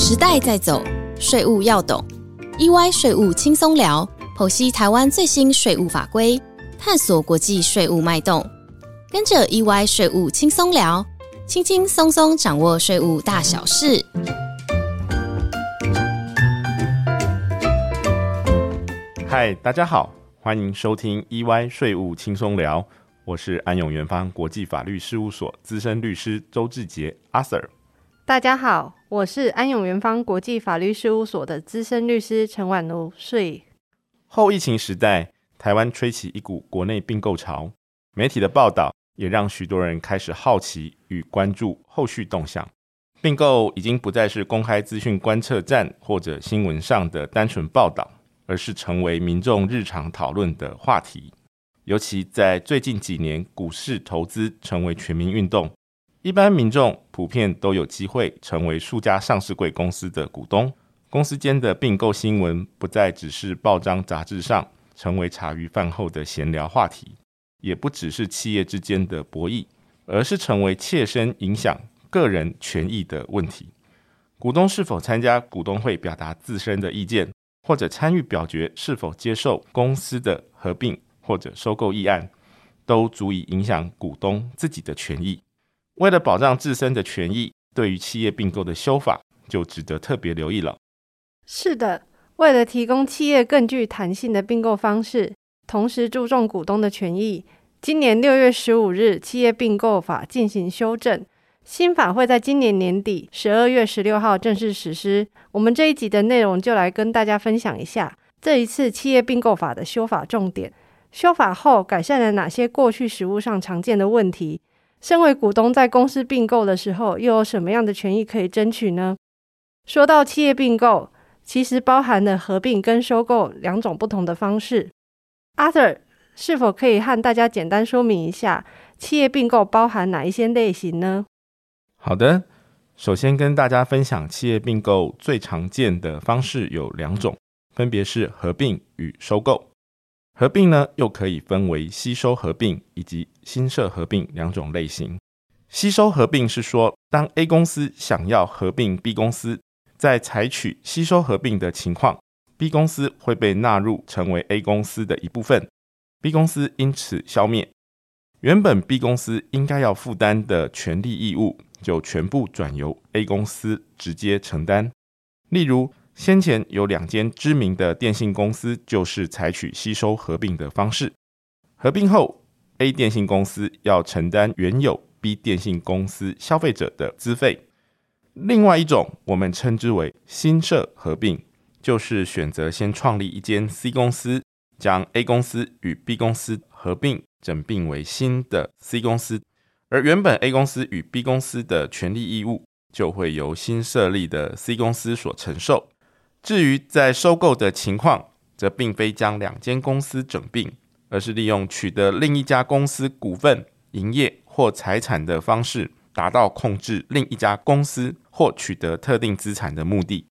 时代在走，税务要懂。EY 税务轻松聊，剖析台湾最新税务法规，探索国际税务脉动。跟着 EY 税务轻松聊，轻轻松松掌握税务大小事。嗨，大家好，欢迎收听 EY 税务轻松聊，我是安永元方国际法律事务所资深律师周志杰阿 Sir。大家好，我是安永元方国际法律事务所的资深律师陈婉如。税后疫情时代，台湾吹起一股国内并购潮，媒体的报道也让许多人开始好奇与关注后续动向。并购已经不再是公开资讯观测站或者新闻上的单纯报道。而是成为民众日常讨论的话题，尤其在最近几年，股市投资成为全民运动，一般民众普遍都有机会成为数家上市贵公司的股东。公司间的并购新闻不再只是报章杂志上成为茶余饭后的闲聊话题，也不只是企业之间的博弈，而是成为切身影响个人权益的问题。股东是否参加股东会表达自身的意见？或者参与表决是否接受公司的合并或者收购议案，都足以影响股东自己的权益。为了保障自身的权益，对于企业并购的修法就值得特别留意了。是的，为了提供企业更具弹性的并购方式，同时注重股东的权益，今年六月十五日，企业并购法进行修正。新法会在今年年底十二月十六号正式实施。我们这一集的内容就来跟大家分享一下这一次企业并购法的修法重点。修法后改善了哪些过去实务上常见的问题？身为股东在公司并购的时候，又有什么样的权益可以争取呢？说到企业并购，其实包含了合并跟收购两种不同的方式。Arthur 是否可以和大家简单说明一下企业并购包含哪一些类型呢？好的，首先跟大家分享企业并购最常见的方式有两种，分别是合并与收购。合并呢，又可以分为吸收合并以及新设合并两种类型。吸收合并是说，当 A 公司想要合并 B 公司，在采取吸收合并的情况，B 公司会被纳入成为 A 公司的一部分，B 公司因此消灭，原本 B 公司应该要负担的权利义务。就全部转由 A 公司直接承担。例如，先前有两间知名的电信公司，就是采取吸收合并的方式。合并后，A 电信公司要承担原有 B 电信公司消费者的资费。另外一种，我们称之为新设合并，就是选择先创立一间 C 公司，将 A 公司与 B 公司合并整并为新的 C 公司。而原本 A 公司与 B 公司的权利义务，就会由新设立的 C 公司所承受。至于在收购的情况，则并非将两间公司整并，而是利用取得另一家公司股份、营业或财产的方式，达到控制另一家公司或取得特定资产的目的。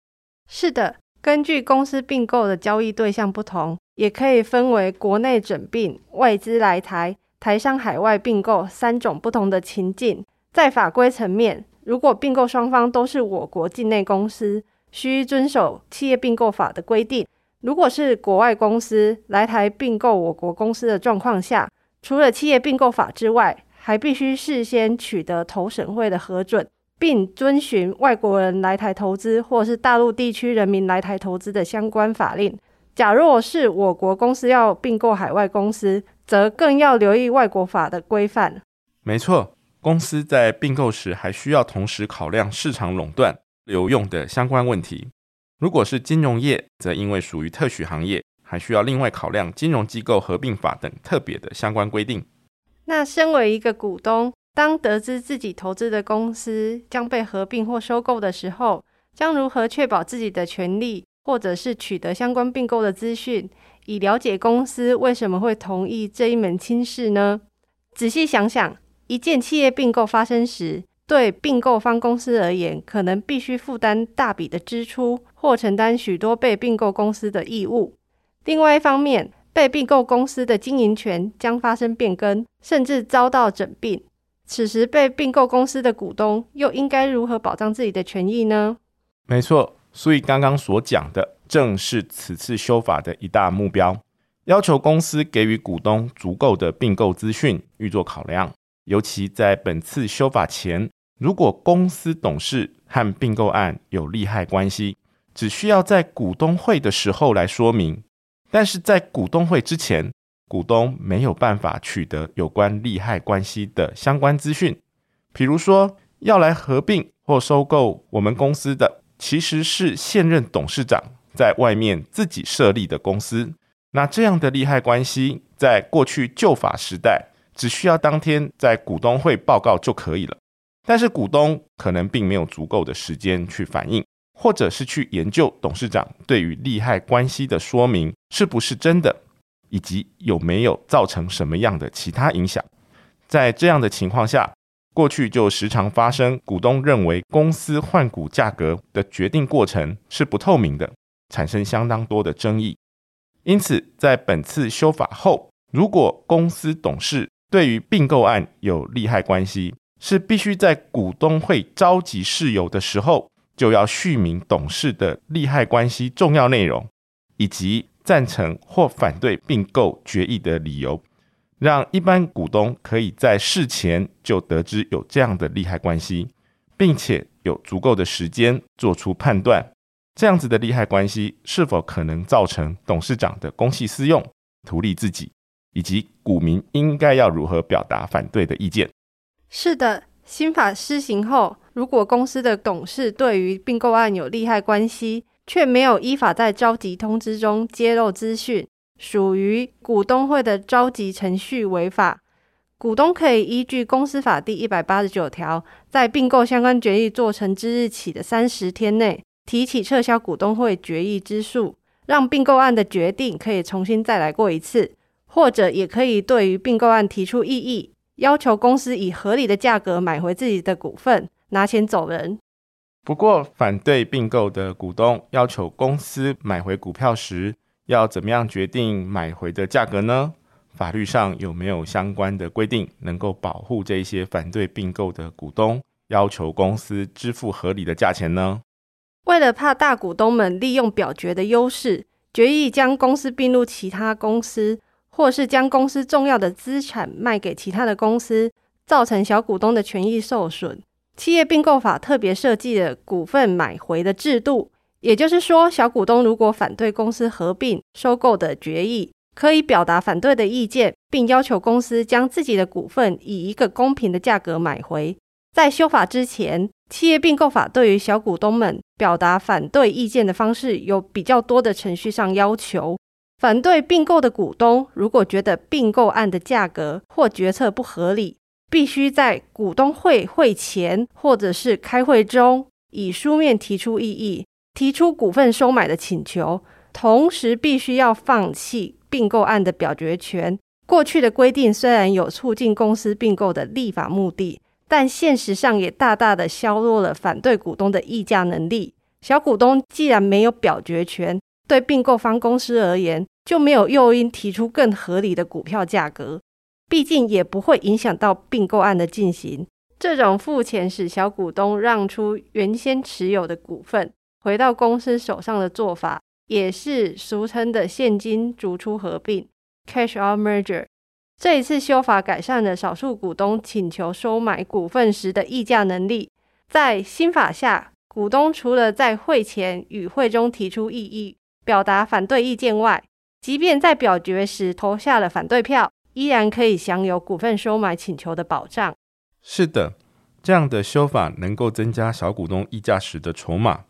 是的，根据公司并购的交易对象不同，也可以分为国内整并、外资来台。台商海外并购三种不同的情境，在法规层面，如果并购双方都是我国境内公司，需遵守企业并购法的规定；如果是国外公司来台并购我国公司的状况下，除了企业并购法之外，还必须事先取得投审会的核准，并遵循外国人来台投资或是大陆地区人民来台投资的相关法令。假若是我国公司要并购海外公司，则更要留意外国法的规范。没错，公司在并购时还需要同时考量市场垄断、留用的相关问题。如果是金融业，则因为属于特许行业，还需要另外考量金融机构合并法等特别的相关规定。那身为一个股东，当得知自己投资的公司将被合并或收购的时候，将如何确保自己的权利，或者是取得相关并购的资讯？以了解公司为什么会同意这一门亲事呢？仔细想想，一件企业并购发生时，对并购方公司而言，可能必须负担大笔的支出，或承担许多被并购公司的义务。另外一方面，被并购公司的经营权将发生变更，甚至遭到整并。此时，被并购公司的股东又应该如何保障自己的权益呢？没错，所以刚刚所讲的，正是此次修法的一大目标，要求公司给予股东足够的并购资讯，预做考量。尤其在本次修法前，如果公司董事和并购案有利害关系，只需要在股东会的时候来说明；但是在股东会之前，股东没有办法取得有关利害关系的相关资讯。比如说，要来合并或收购我们公司的。其实是现任董事长在外面自己设立的公司，那这样的利害关系，在过去旧法时代，只需要当天在股东会报告就可以了。但是股东可能并没有足够的时间去反映，或者是去研究董事长对于利害关系的说明是不是真的，以及有没有造成什么样的其他影响。在这样的情况下。过去就时常发生，股东认为公司换股价格的决定过程是不透明的，产生相当多的争议。因此，在本次修法后，如果公司董事对于并购案有利害关系，是必须在股东会召集事由的时候，就要续明董事的利害关系重要内容，以及赞成或反对并购决议的理由。让一般股东可以在事前就得知有这样的利害关系，并且有足够的时间做出判断，这样子的利害关系是否可能造成董事长的公器私用、图利自己，以及股民应该要如何表达反对的意见。是的，新法施行后，如果公司的董事对于并购案有利害关系，却没有依法在召集通知中揭露资讯。属于股东会的召集程序违法，股东可以依据公司法第一百八十九条，在并购相关决议做成之日起的三十天内，提起撤销股东会决议之诉，让并购案的决定可以重新再来过一次，或者也可以对于并购案提出异议，要求公司以合理的价格买回自己的股份，拿钱走人。不过，反对并购的股东要求公司买回股票时，要怎么样决定买回的价格呢？法律上有没有相关的规定，能够保护这些反对并购的股东，要求公司支付合理的价钱呢？为了怕大股东们利用表决的优势，决议将公司并入其他公司，或是将公司重要的资产卖给其他的公司，造成小股东的权益受损，企业并购法特别设计了股份买回的制度。也就是说，小股东如果反对公司合并、收购的决议，可以表达反对的意见，并要求公司将自己的股份以一个公平的价格买回。在修法之前，企业并购法对于小股东们表达反对意见的方式有比较多的程序上要求。反对并购的股东如果觉得并购案的价格或决策不合理，必须在股东会会前或者是开会中以书面提出异议。提出股份收买的请求，同时必须要放弃并购案的表决权。过去的规定虽然有促进公司并购的立法目的，但现实上也大大的削弱了反对股东的议价能力。小股东既然没有表决权，对并购方公司而言就没有诱因提出更合理的股票价格，毕竟也不会影响到并购案的进行。这种付钱使小股东让出原先持有的股份。回到公司手上的做法，也是俗称的现金逐出合并 （cash out merger）。这一次修法改善了少数股东请求收买股份时的议价能力。在新法下，股东除了在会前与会中提出异议、表达反对意见外，即便在表决时投下了反对票，依然可以享有股份收买请求的保障。是的，这样的修法能够增加小股东议价时的筹码。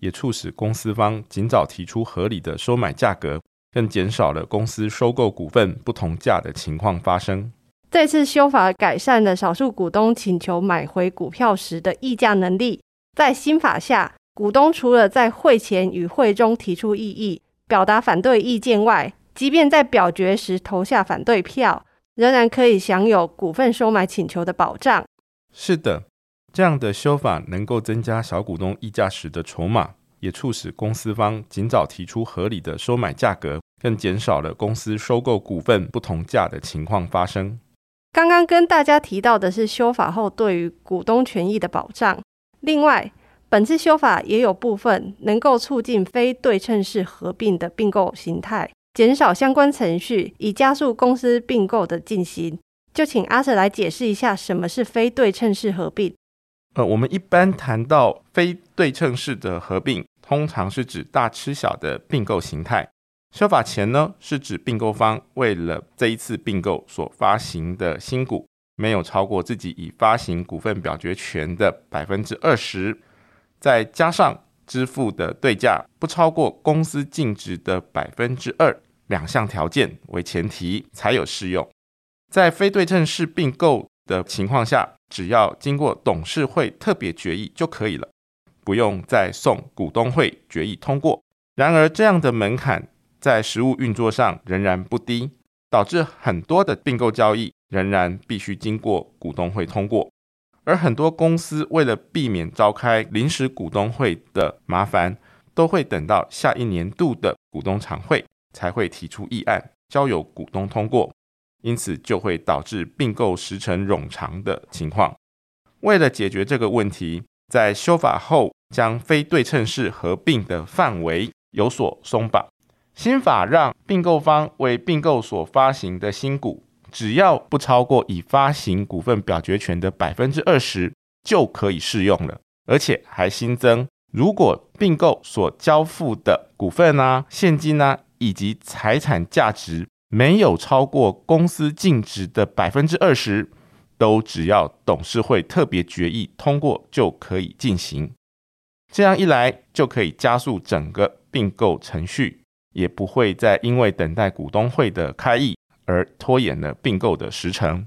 也促使公司方尽早提出合理的收买价格，更减少了公司收购股份不同价的情况发生。这次修法改善了少数股东请求买回股票时的议价能力。在新法下，股东除了在会前与会中提出异议、表达反对意见外，即便在表决时投下反对票，仍然可以享有股份收买请求的保障。是的。这样的修法能够增加小股东议价时的筹码，也促使公司方尽早提出合理的收买价格，更减少了公司收购股份不同价的情况发生。刚刚跟大家提到的是修法后对于股东权益的保障。另外，本次修法也有部分能够促进非对称式合并的并购形态，减少相关程序，以加速公司并购的进行。就请阿 Sir 来解释一下什么是非对称式合并。呃，我们一般谈到非对称式的合并，通常是指大吃小的并购形态。修法前呢，是指并购方为了这一次并购所发行的新股，没有超过自己已发行股份表决权的百分之二十，再加上支付的对价不超过公司净值的百分之二，两项条件为前提才有适用。在非对称式并购的情况下，只要经过董事会特别决议就可以了，不用再送股东会决议通过。然而，这样的门槛。在实物运作上仍然不低，导致很多的并购交易仍然必须经过股东会通过，而很多公司为了避免召开临时股东会的麻烦，都会等到下一年度的股东常会才会提出议案交由股东通过，因此就会导致并购时程冗长的情况。为了解决这个问题，在修法后将非对称式合并的范围有所松绑。新法让并购方为并购所发行的新股，只要不超过已发行股份表决权的百分之二十，就可以适用了。而且还新增，如果并购所交付的股份啊、现金啊以及财产价值没有超过公司净值的百分之二十，都只要董事会特别决议通过就可以进行。这样一来，就可以加速整个并购程序。也不会再因为等待股东会的开议而拖延了并购的时程。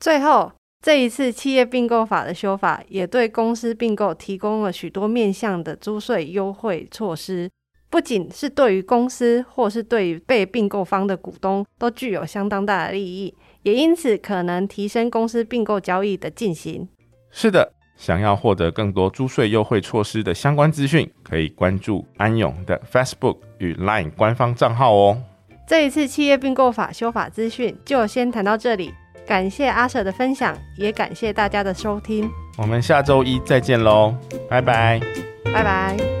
最后，这一次企业并购法的修法，也对公司并购提供了许多面向的租税优惠措施，不仅是对于公司，或是对于被并购方的股东，都具有相当大的利益，也因此可能提升公司并购交易的进行。是的。想要获得更多租税优惠措施的相关资讯，可以关注安永的 Facebook 与 Line 官方账号哦。这一次企业并购法修法资讯就先谈到这里，感谢阿舍的分享，也感谢大家的收听。我们下周一再见喽，拜拜，拜拜。